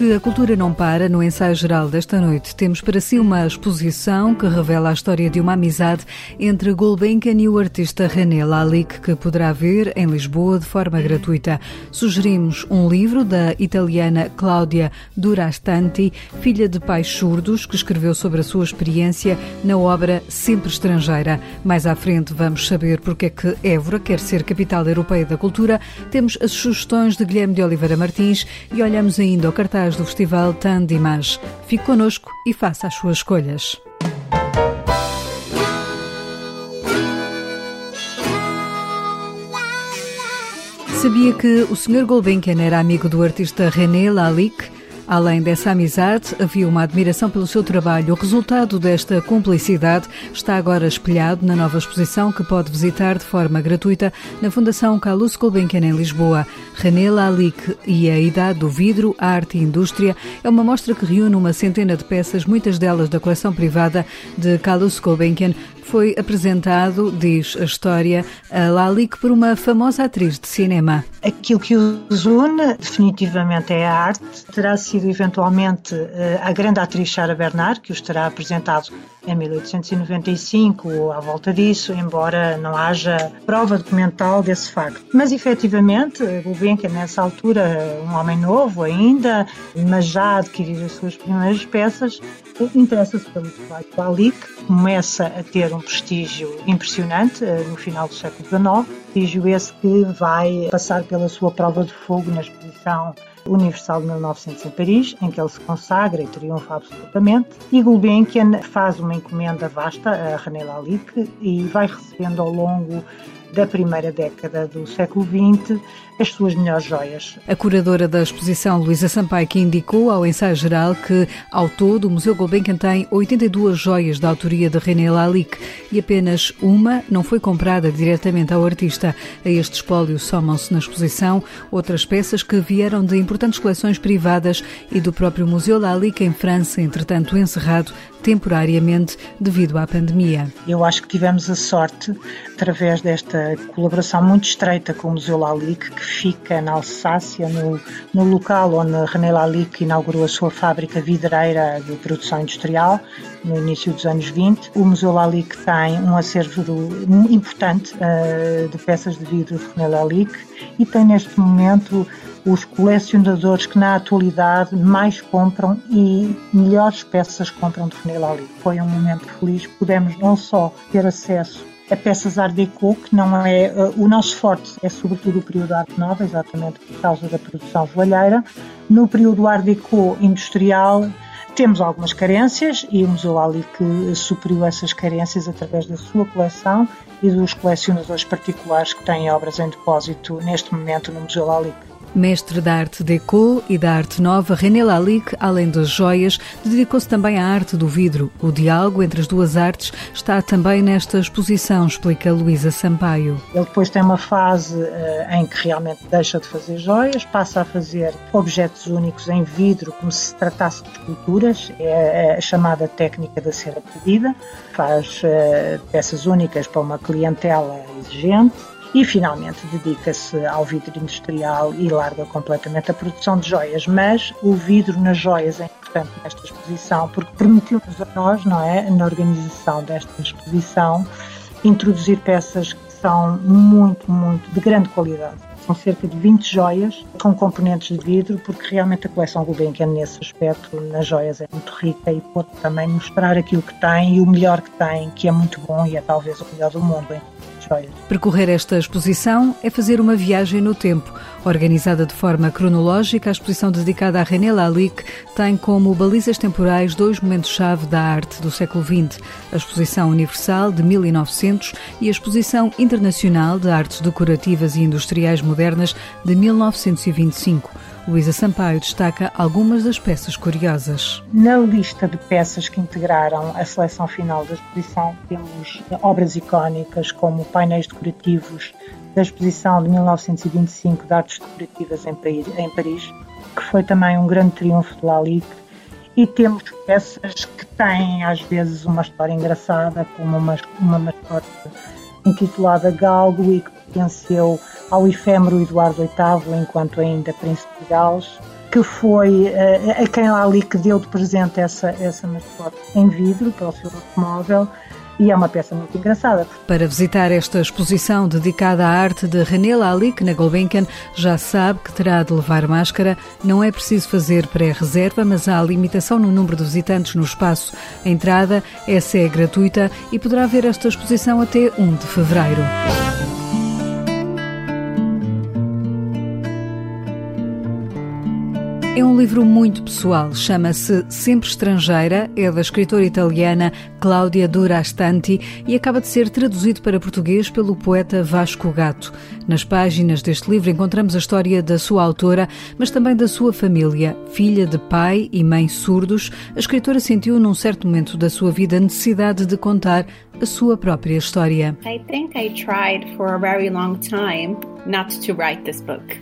Porque a cultura não para, no ensaio geral desta noite, temos para si uma exposição que revela a história de uma amizade entre Gulbenkian e o artista René Lalique, que poderá ver em Lisboa de forma gratuita. Sugerimos um livro da italiana Cláudia Durastanti, filha de pais surdos, que escreveu sobre a sua experiência na obra Sempre Estrangeira. Mais à frente vamos saber porque é que Évora quer ser capital europeia da cultura. Temos as sugestões de Guilherme de Oliveira Martins e olhamos ainda ao cartaz do Festival Tandimage. Fique connosco e faça as suas escolhas. Sabia que o Sr. Gulbenkian era amigo do artista René Lalique? Além dessa amizade, havia uma admiração pelo seu trabalho. O resultado desta cumplicidade está agora espelhado na nova exposição que pode visitar de forma gratuita na Fundação Carlos Gulbenkian em Lisboa. René Lalique e a Idade do Vidro, Arte e Indústria é uma mostra que reúne uma centena de peças, muitas delas da coleção privada de Carlos Gulbenkian, foi apresentado, diz a história, a Lalique por uma famosa atriz de cinema. Aquilo que os une definitivamente é a arte. Terá sido eventualmente eh, a grande atriz Sarah Bernard, que os terá apresentado em 1895 ou à volta disso, embora não haja prova documental desse facto. Mas efetivamente, Gulbenkian, nessa altura, um homem novo ainda, mas já adquirir as suas primeiras peças, interessa-se pelo trabalho do Alic, começa a ter um prestígio impressionante eh, no final do século XIX, prestígio esse que vai passar pela sua prova de fogo na exposição Universal de 1900 em Paris, em que ele se consagra e triunfa absolutamente. E Gulbenkian faz uma encomenda vasta a René Lalique e vai recebendo ao longo da primeira década do século XX as suas melhores joias. A curadora da exposição, Luísa Sampaio, que indicou ao ensaio geral que, ao todo, o Museu Gulbenkian tem 82 joias da autoria de René Lalique e apenas uma não foi comprada diretamente ao artista. A este espólio somam-se na exposição outras peças que vieram de importantes coleções privadas e do próprio Museu Lalique em França, entretanto encerrado temporariamente devido à pandemia. Eu acho que tivemos a sorte, através desta colaboração muito estreita com o Museu Lalique, que fica na Alsácia, no, no local onde René Lalique inaugurou a sua fábrica vidreira de produção industrial, no início dos anos 20. O Museu Lalique tem um acervo importante uh, de peças de vidro de René Lalique e tem neste momento os colecionadores que na atualidade mais compram e melhores peças compram de Lalique. Foi um momento feliz, pudemos não só ter acesso a peças Art Deco, que não é uh, o nosso forte, é sobretudo o período Arte Nova, exatamente por causa da produção joalheira. No período Art Deco industrial, temos algumas carências e o Museu que supriu essas carências através da sua coleção e dos colecionadores particulares que têm obras em depósito neste momento no Museu Lalique. Mestre da arte deco e da arte nova, René Lalique, além das joias, dedicou-se também à arte do vidro. O diálogo entre as duas artes está também nesta exposição, explica Luísa Sampaio. Ele depois tem uma fase uh, em que realmente deixa de fazer joias, passa a fazer objetos únicos em vidro, como se tratasse de esculturas, é a chamada técnica da cera pedida, faz uh, peças únicas para uma clientela exigente e finalmente dedica-se ao vidro industrial e larga completamente a produção de joias. Mas o vidro nas joias é importante nesta exposição porque permitiu-nos a nós, não é, na organização desta exposição, introduzir peças que são muito, muito de grande qualidade. São cerca de 20 joias com componentes de vidro, porque realmente a coleção Gulbenkian, nesse aspecto, nas joias, é muito rica e pode também mostrar aquilo que tem e o melhor que tem, que é muito bom e é talvez o melhor do mundo Percorrer esta exposição é fazer uma viagem no tempo. Organizada de forma cronológica, a exposição dedicada a René Lalique tem como balizas temporais dois momentos-chave da arte do século XX: a Exposição Universal de 1900 e a Exposição Internacional de Artes Decorativas e Industriais Modernas de 1925. Luísa Sampaio destaca algumas das peças curiosas. Na lista de peças que integraram a seleção final da exposição, temos obras icónicas como painéis decorativos da exposição de 1925 de artes decorativas em Paris, que foi também um grande triunfo de Lalique, e temos peças que têm às vezes uma história engraçada, como uma, uma mascote intitulada Galgo e que pertenceu ao efêmero Eduardo VIII, enquanto ainda príncipe de Gales, que foi uh, a quem ali que deu de presente essa, essa mascote em vidro para o seu automóvel e é uma peça muito engraçada. Para visitar esta exposição dedicada à arte de René Lalique na Gulbenkian, já sabe que terá de levar máscara. Não é preciso fazer pré-reserva, mas há limitação no número de visitantes no espaço. A entrada, essa é gratuita e poderá ver esta exposição até 1 de fevereiro. É um livro muito pessoal, chama-se Sempre Estrangeira, é da escritora italiana Cláudia Durastanti e acaba de ser traduzido para português pelo poeta Vasco Gato. Nas páginas deste livro encontramos a história da sua autora, mas também da sua família. Filha de pai e mãe surdos, a escritora sentiu num certo momento da sua vida a necessidade de contar a sua própria história. I think I tried for a very long time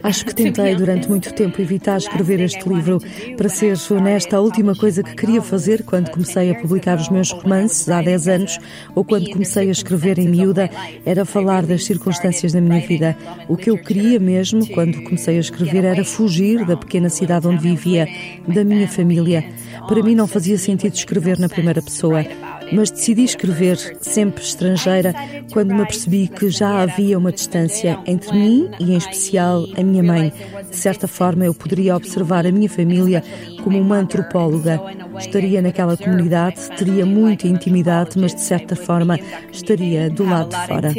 Acho que tentei durante muito tempo evitar escrever este livro. Para ser honesta, a última coisa que queria fazer quando comecei a publicar os meus romances há 10 anos ou quando comecei a escrever em miúda era falar das circunstâncias da minha vida. O que eu queria mesmo quando comecei a escrever era fugir da pequena cidade onde vivia, da minha família. Para mim não fazia sentido escrever na primeira pessoa mas decidi escrever sempre estrangeira quando me apercebi que já havia uma distância entre mim e, em especial, a minha mãe. De certa forma, eu poderia observar a minha família como uma antropóloga. Estaria naquela comunidade, teria muita intimidade, mas de certa forma estaria do lado de fora.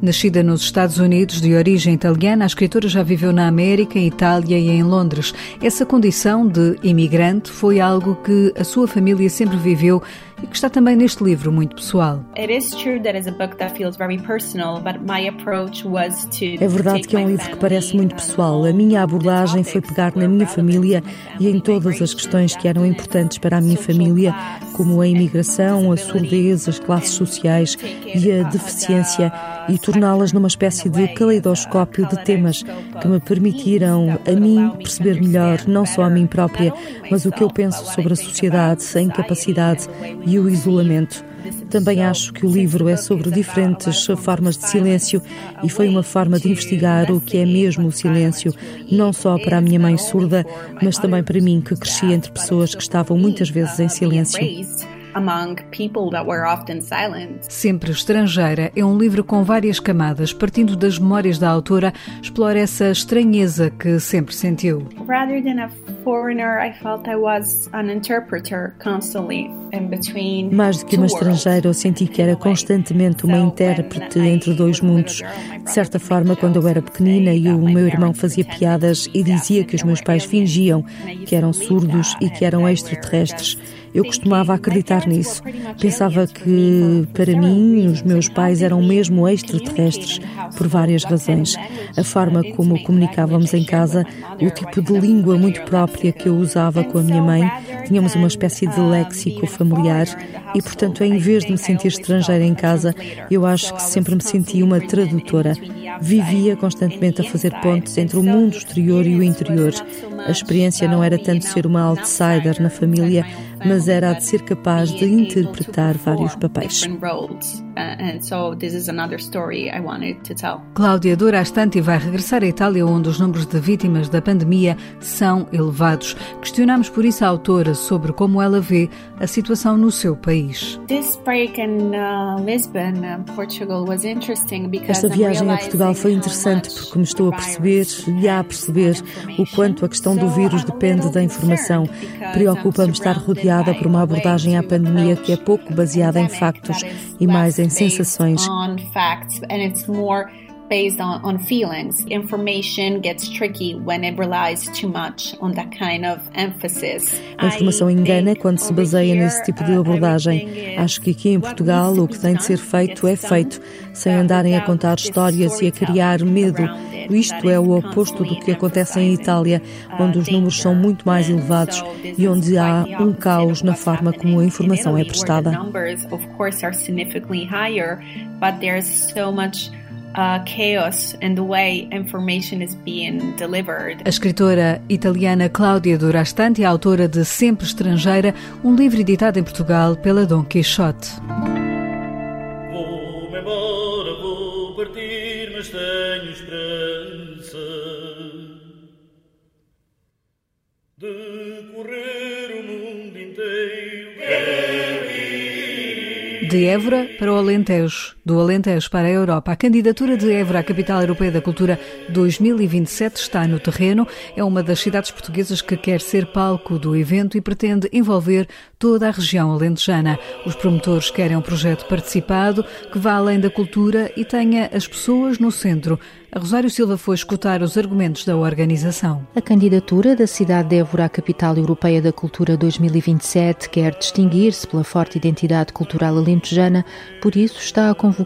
Nascida nos Estados Unidos, de origem italiana, a escritora já viveu na América, em Itália e em Londres. Essa condição de imigrante foi algo que a sua família sempre viveu e que está também neste livro muito pessoal. É verdade que é um livro que parece muito pessoal. A minha abordagem foi pegar na minha família e em todas as questões que eram importantes para a minha família, como a imigração, a surdez, as classes sociais e a deficiência, e torná-las numa espécie de caleidoscópio de temas que me permitiram a mim perceber melhor não só a mim própria, mas o que eu penso sobre a sociedade, a incapacidade e o isolamento. Também acho que o livro é sobre diferentes formas de silêncio e foi uma forma de investigar o que é mesmo o silêncio, não só para a minha mãe surda, mas também para mim que cresci entre pessoas que estavam muitas vezes em silêncio. Among people that were often silent. Sempre Estrangeira é um livro com várias camadas, partindo das memórias da autora, explora essa estranheza que sempre sentiu. Rather than a foreigner, I felt I was an interpreter constantly in between. Mais do que uma estrangeira, eu senti que era constantemente uma intérprete entre dois mundos. De certa forma, quando eu era pequenina e o meu irmão fazia piadas e dizia que os meus pais fingiam que eram surdos e que eram extraterrestres. Eu costumava acreditar nisso. Pensava que, para mim, os meus pais eram mesmo extraterrestres, por várias razões. A forma como comunicávamos em casa, o tipo de língua muito própria que eu usava com a minha mãe, tínhamos uma espécie de léxico familiar e, portanto, em vez de me sentir estrangeira em casa, eu acho que sempre me senti uma tradutora. Vivia constantemente a fazer pontes entre o mundo exterior e o interior. A experiência não era tanto ser uma outsider na família, mas era a de ser capaz de interpretar vários papéis. Cláudia Dorastanti vai regressar à Itália, onde os números de vítimas da pandemia são elevados. Questionamos por isso a autora sobre como ela vê a situação no seu país. Uh, Esta viagem a Portugal foi interessante porque me estou a perceber e a perceber o quanto a questão do vírus depende da informação. Preocupa-me estar rodeada por uma abordagem à pandemia que é pouco baseada em factos e mais em sensações based on, on feelings. Information gets tricky when it relies too much on that kind of emphasis. A informação engana quando se baseia nesse tipo de abordagem. Acho que aqui em Portugal o que tem de ser feito é feito, sem andarem a contar histórias e a criar medo. Isto é o oposto do que acontece em Itália, onde os números são muito mais elevados e onde há um caos na forma como a informação é prestada. Uh, chaos in the way information is being delivered. A escritora italiana Cláudia Durastanti, autora de Sempre Estrangeira, um livro editado em Portugal pela Dom Quixote. Vou-me embora, vou partir, mas tenho esperança de correr o mundo inteiro. De Évora para o Alentejo, do Alentejo para a Europa. A candidatura de Évora à Capital Europeia da Cultura 2027 está no terreno. É uma das cidades portuguesas que quer ser palco do evento e pretende envolver toda a região alentejana. Os promotores querem um projeto participado que vá além da cultura e tenha as pessoas no centro. A Rosário Silva foi escutar os argumentos da organização. A candidatura da cidade de Évora à Capital Europeia da Cultura 2027 quer distinguir-se pela forte identidade cultural alentejana, por isso está a convocar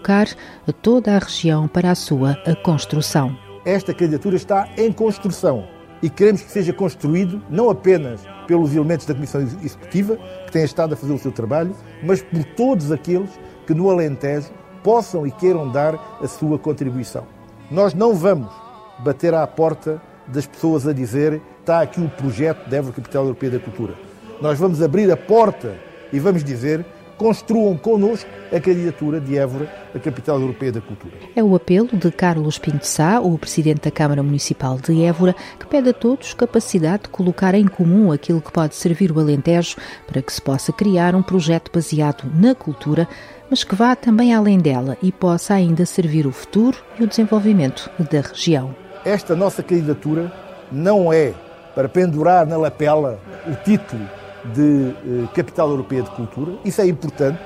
a toda a região para a sua construção. Esta candidatura está em construção e queremos que seja construído não apenas pelos elementos da Comissão Executiva, que têm estado a fazer o seu trabalho, mas por todos aqueles que no Alentejo possam e queiram dar a sua contribuição. Nós não vamos bater à porta das pessoas a dizer está aqui o projeto da Évora Capital Europeia da Cultura. Nós vamos abrir a porta e vamos dizer construam connosco a candidatura de Évora a capital europeia da cultura. É o apelo de Carlos Pinto Sá, o presidente da Câmara Municipal de Évora, que pede a todos capacidade de colocar em comum aquilo que pode servir o Alentejo para que se possa criar um projeto baseado na cultura mas que vá também além dela e possa ainda servir o futuro e o desenvolvimento da região. Esta nossa candidatura não é para pendurar na lapela o título de eh, Capital Europeia de Cultura. Isso é importante,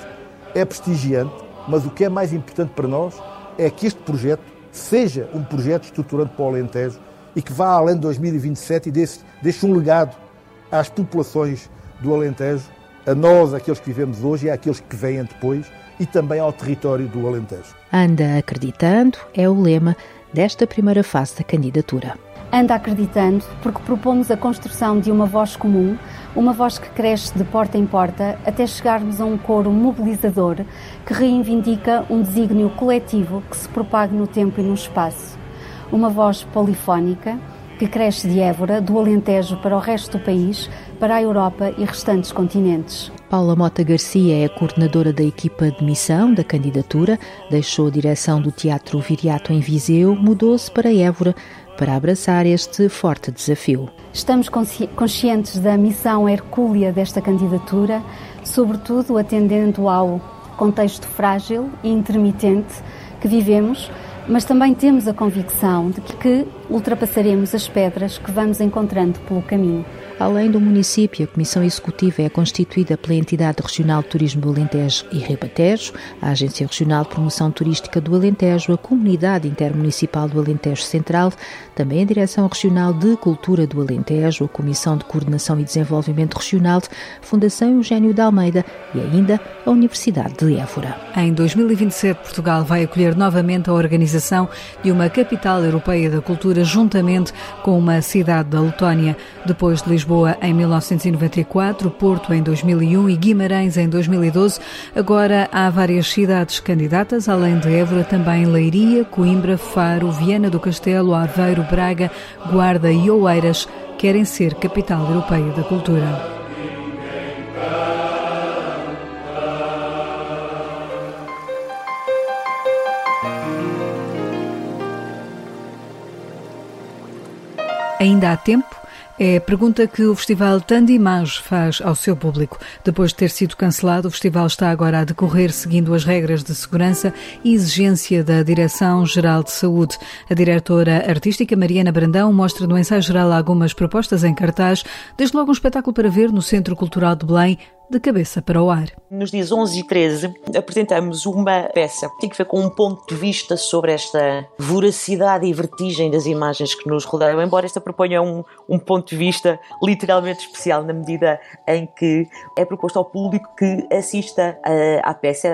é prestigiante, mas o que é mais importante para nós é que este projeto seja um projeto estruturante para o Alentejo e que vá além de 2027 e deixe, deixe um legado às populações do Alentejo, a nós, aqueles que vivemos hoje e àqueles que vêm depois, e também ao território do Alentejo. Anda acreditando é o lema desta primeira fase da candidatura. Anda acreditando porque propomos a construção de uma voz comum, uma voz que cresce de porta em porta até chegarmos a um coro mobilizador que reivindica um desígnio coletivo que se propague no tempo e no espaço. Uma voz polifónica que cresce de Évora, do Alentejo para o resto do país, para a Europa e restantes continentes. Paula Mota Garcia é a coordenadora da equipa de missão da candidatura, deixou a direção do Teatro Viriato em Viseu, mudou-se para Évora para abraçar este forte desafio. Estamos conscientes da missão hercúlea desta candidatura, sobretudo atendendo ao contexto frágil e intermitente que vivemos mas também temos a convicção de que ultrapassaremos as pedras que vamos encontrando pelo caminho. Além do município, a Comissão Executiva é constituída pela Entidade Regional de Turismo do Alentejo e Ribatejo, a Agência Regional de Promoção Turística do Alentejo, a Comunidade Intermunicipal do Alentejo Central, também a Direção Regional de Cultura do Alentejo, a Comissão de Coordenação e Desenvolvimento Regional, Fundação Eugênio de Almeida e ainda a Universidade de Évora. Em 2027, Portugal vai acolher novamente a organização de uma capital europeia da cultura juntamente com uma cidade da Letónia. Depois de Lisboa, Lisboa em 1994, Porto em 2001 e Guimarães em 2012. Agora há várias cidades candidatas, além de Évora, também Leiria, Coimbra, Faro, Viana do Castelo, Aveiro, Braga, Guarda e Oeiras querem ser capital europeia da cultura. Ainda há tempo é a pergunta que o Festival Tandimage faz ao seu público. Depois de ter sido cancelado, o festival está agora a decorrer seguindo as regras de segurança e exigência da Direção-Geral de Saúde. A diretora artística Mariana Brandão mostra no ensaio geral algumas propostas em cartaz, desde logo um espetáculo para ver no Centro Cultural de Belém, de cabeça para o ar. Nos dias 11 e 13 apresentamos uma peça que tem que ver com um ponto de vista sobre esta voracidade e vertigem das imagens que nos rodeiam, embora esta proponha um, um ponto de vista literalmente especial na medida em que é proposto ao público que assista à peça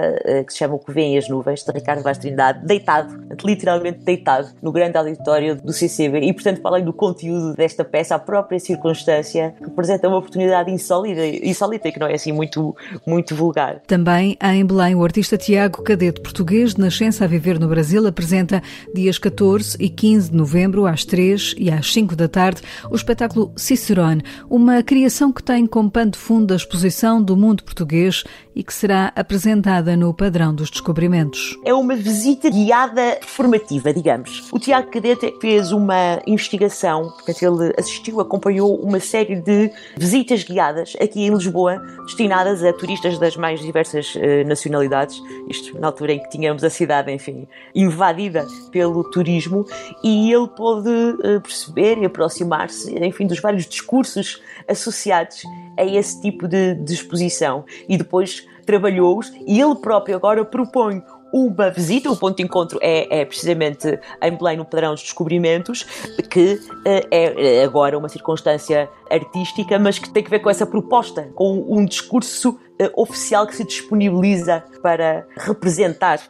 que se chama O que vem as nuvens, de Ricardo Vaz Trindade, deitado, literalmente deitado, no grande auditório do CCB e portanto para além do conteúdo desta peça, a própria circunstância representa uma oportunidade insólita, insólita e que não é assim muito, muito vulgar. Também em Belém, o artista Tiago Cadete, português de nascença a viver no Brasil, apresenta dias 14 e 15 de novembro, às 3 e às 5 da tarde, o espetáculo Cicerone, uma criação que tem como pano de fundo a exposição do mundo português e que será apresentada no padrão dos descobrimentos. É uma visita guiada formativa, digamos. O Tiago Cadete fez uma investigação, portanto, ele assistiu, acompanhou uma série de visitas guiadas aqui em Lisboa, destinadas a turistas das mais diversas uh, nacionalidades. Isto na altura em que tínhamos a cidade, enfim, invadida pelo turismo, e ele pôde uh, perceber e aproximar-se, enfim, dos vários discursos associados a esse tipo de, de exposição. E depois trabalhou-os e ele próprio agora propõe uma visita, o ponto de encontro é, é, precisamente em Belém, no Padrão dos Descobrimentos, que uh, é agora uma circunstância artística, mas que tem que ver com essa proposta, com um discurso uh, oficial que se disponibiliza para representar,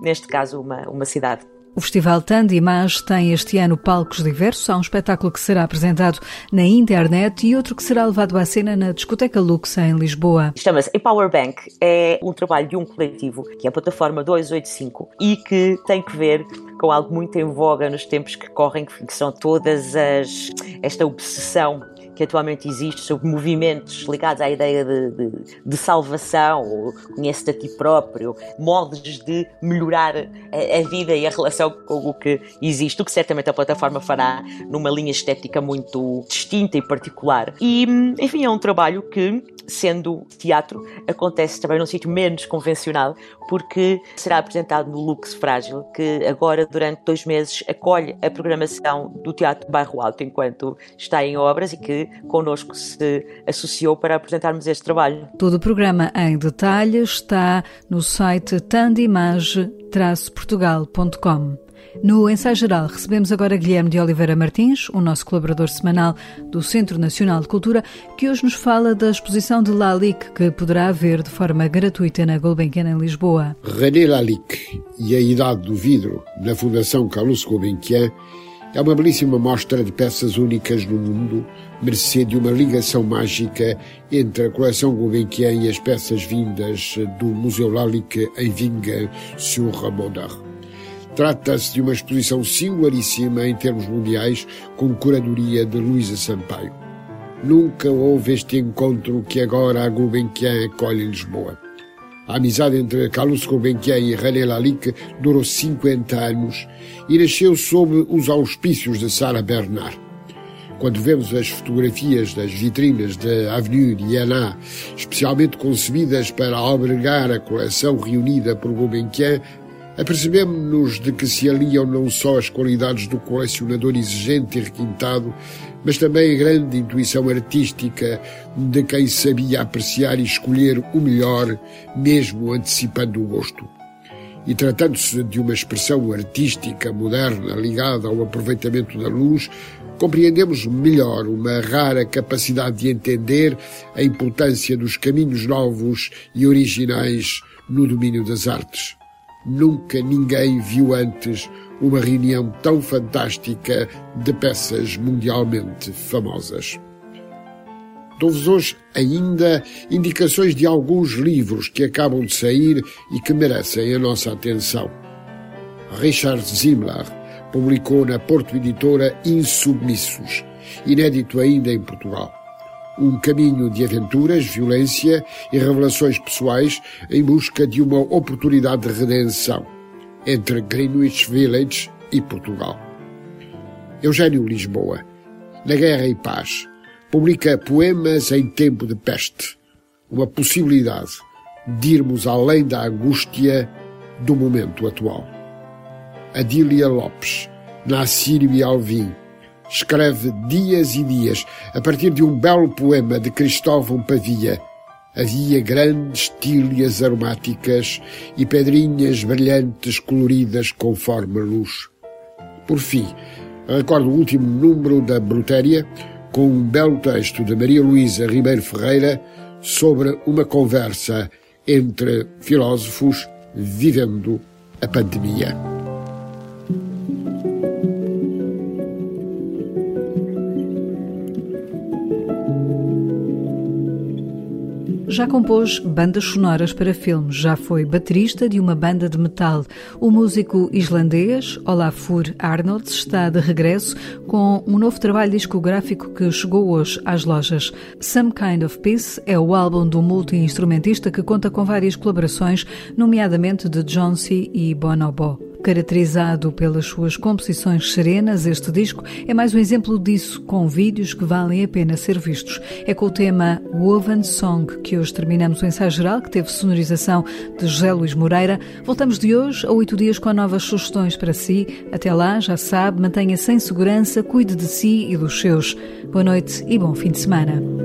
neste caso, uma, uma cidade. O Festival Tand Image tem este ano palcos diversos. Há um espetáculo que será apresentado na internet e outro que será levado à cena na Discoteca Lux, em Lisboa. Chama-se A Power Bank. É um trabalho de um coletivo, que é a plataforma 285, e que tem que ver com algo muito em voga nos tempos que correm, que são todas as. esta obsessão que atualmente existe sobre movimentos ligados à ideia de, de, de salvação, ou conhece-te a ti próprio, modos de melhorar a, a, vida e a relação com o que existe, o que certamente a plataforma fará numa linha estética muito distinta e particular. E, enfim, é um trabalho que, sendo teatro, acontece também num sítio menos convencional, porque será apresentado no Lux Frágil, que agora, durante dois meses, acolhe a programação do Teatro Bairro Alto enquanto está em obras e que connosco se associou para apresentarmos este trabalho. Todo o programa em detalhe está no site tandimage-portugal.com. No ensaio geral, recebemos agora Guilherme de Oliveira Martins, o nosso colaborador semanal do Centro Nacional de Cultura, que hoje nos fala da exposição de Lalique, que poderá haver de forma gratuita na Gulbenkian, em Lisboa. René Lalique e a Idade do Vidro, na Fundação Carlos Gulbenkian, é uma belíssima mostra de peças únicas no mundo, mercê de uma ligação mágica entre a coleção Gulbenkian e as peças vindas do Museu Lalique em Vinga-sur-Ramondard. Trata-se de uma exposição singularíssima em termos mundiais, com curadoria de Luísa Sampaio. Nunca houve este encontro que agora a Gulbenkian acolhe em Lisboa. A amizade entre Carlos Gulbenkian e René Lalique durou 50 anos e nasceu sob os auspícios de Sarah Bernard. Quando vemos as fotografias das vitrinas da Avenue Diana, especialmente concebidas para albergar a coleção reunida por Gulbenkian, Apercebemos-nos de que se aliam não só as qualidades do colecionador exigente e requintado, mas também a grande intuição artística de quem sabia apreciar e escolher o melhor, mesmo antecipando o gosto. E tratando-se de uma expressão artística moderna ligada ao aproveitamento da luz, compreendemos melhor uma rara capacidade de entender a importância dos caminhos novos e originais no domínio das artes. Nunca ninguém viu antes uma reunião tão fantástica de peças mundialmente famosas. Dou-vos hoje ainda indicações de alguns livros que acabam de sair e que merecem a nossa atenção. Richard Zimmler publicou na Porto Editora Insubmissos, inédito ainda em Portugal um caminho de aventuras, violência e revelações pessoais em busca de uma oportunidade de redenção entre Greenwich Village e Portugal. Eugênio Lisboa, Na Guerra e Paz, publica Poemas em Tempo de Peste, uma possibilidade de irmos além da angústia do momento atual. Adília Lopes, Nassírio e Alvim, escreve dias e dias a partir de um belo poema de Cristóvão Pavia. Havia grandes tílias aromáticas e pedrinhas brilhantes coloridas conforme a luz. Por fim, recordo o último número da Brutéria com um belo texto de Maria Luísa Ribeiro Ferreira sobre uma conversa entre filósofos vivendo a pandemia. Já compôs bandas sonoras para filmes, já foi baterista de uma banda de metal. O músico islandês Olafur Arnolds está de regresso com um novo trabalho discográfico que chegou hoje às lojas. Some Kind of Peace é o álbum do multi-instrumentista que conta com várias colaborações, nomeadamente de Johnsy e Bonobo. Caracterizado pelas suas composições serenas, este disco é mais um exemplo disso, com vídeos que valem a pena ser vistos. É com o tema Woven Song que hoje terminamos o ensaio geral, que teve sonorização de José Luís Moreira. Voltamos de hoje a oito dias com novas sugestões para si. Até lá, já sabe, mantenha-se em segurança, cuide de si e dos seus. Boa noite e bom fim de semana.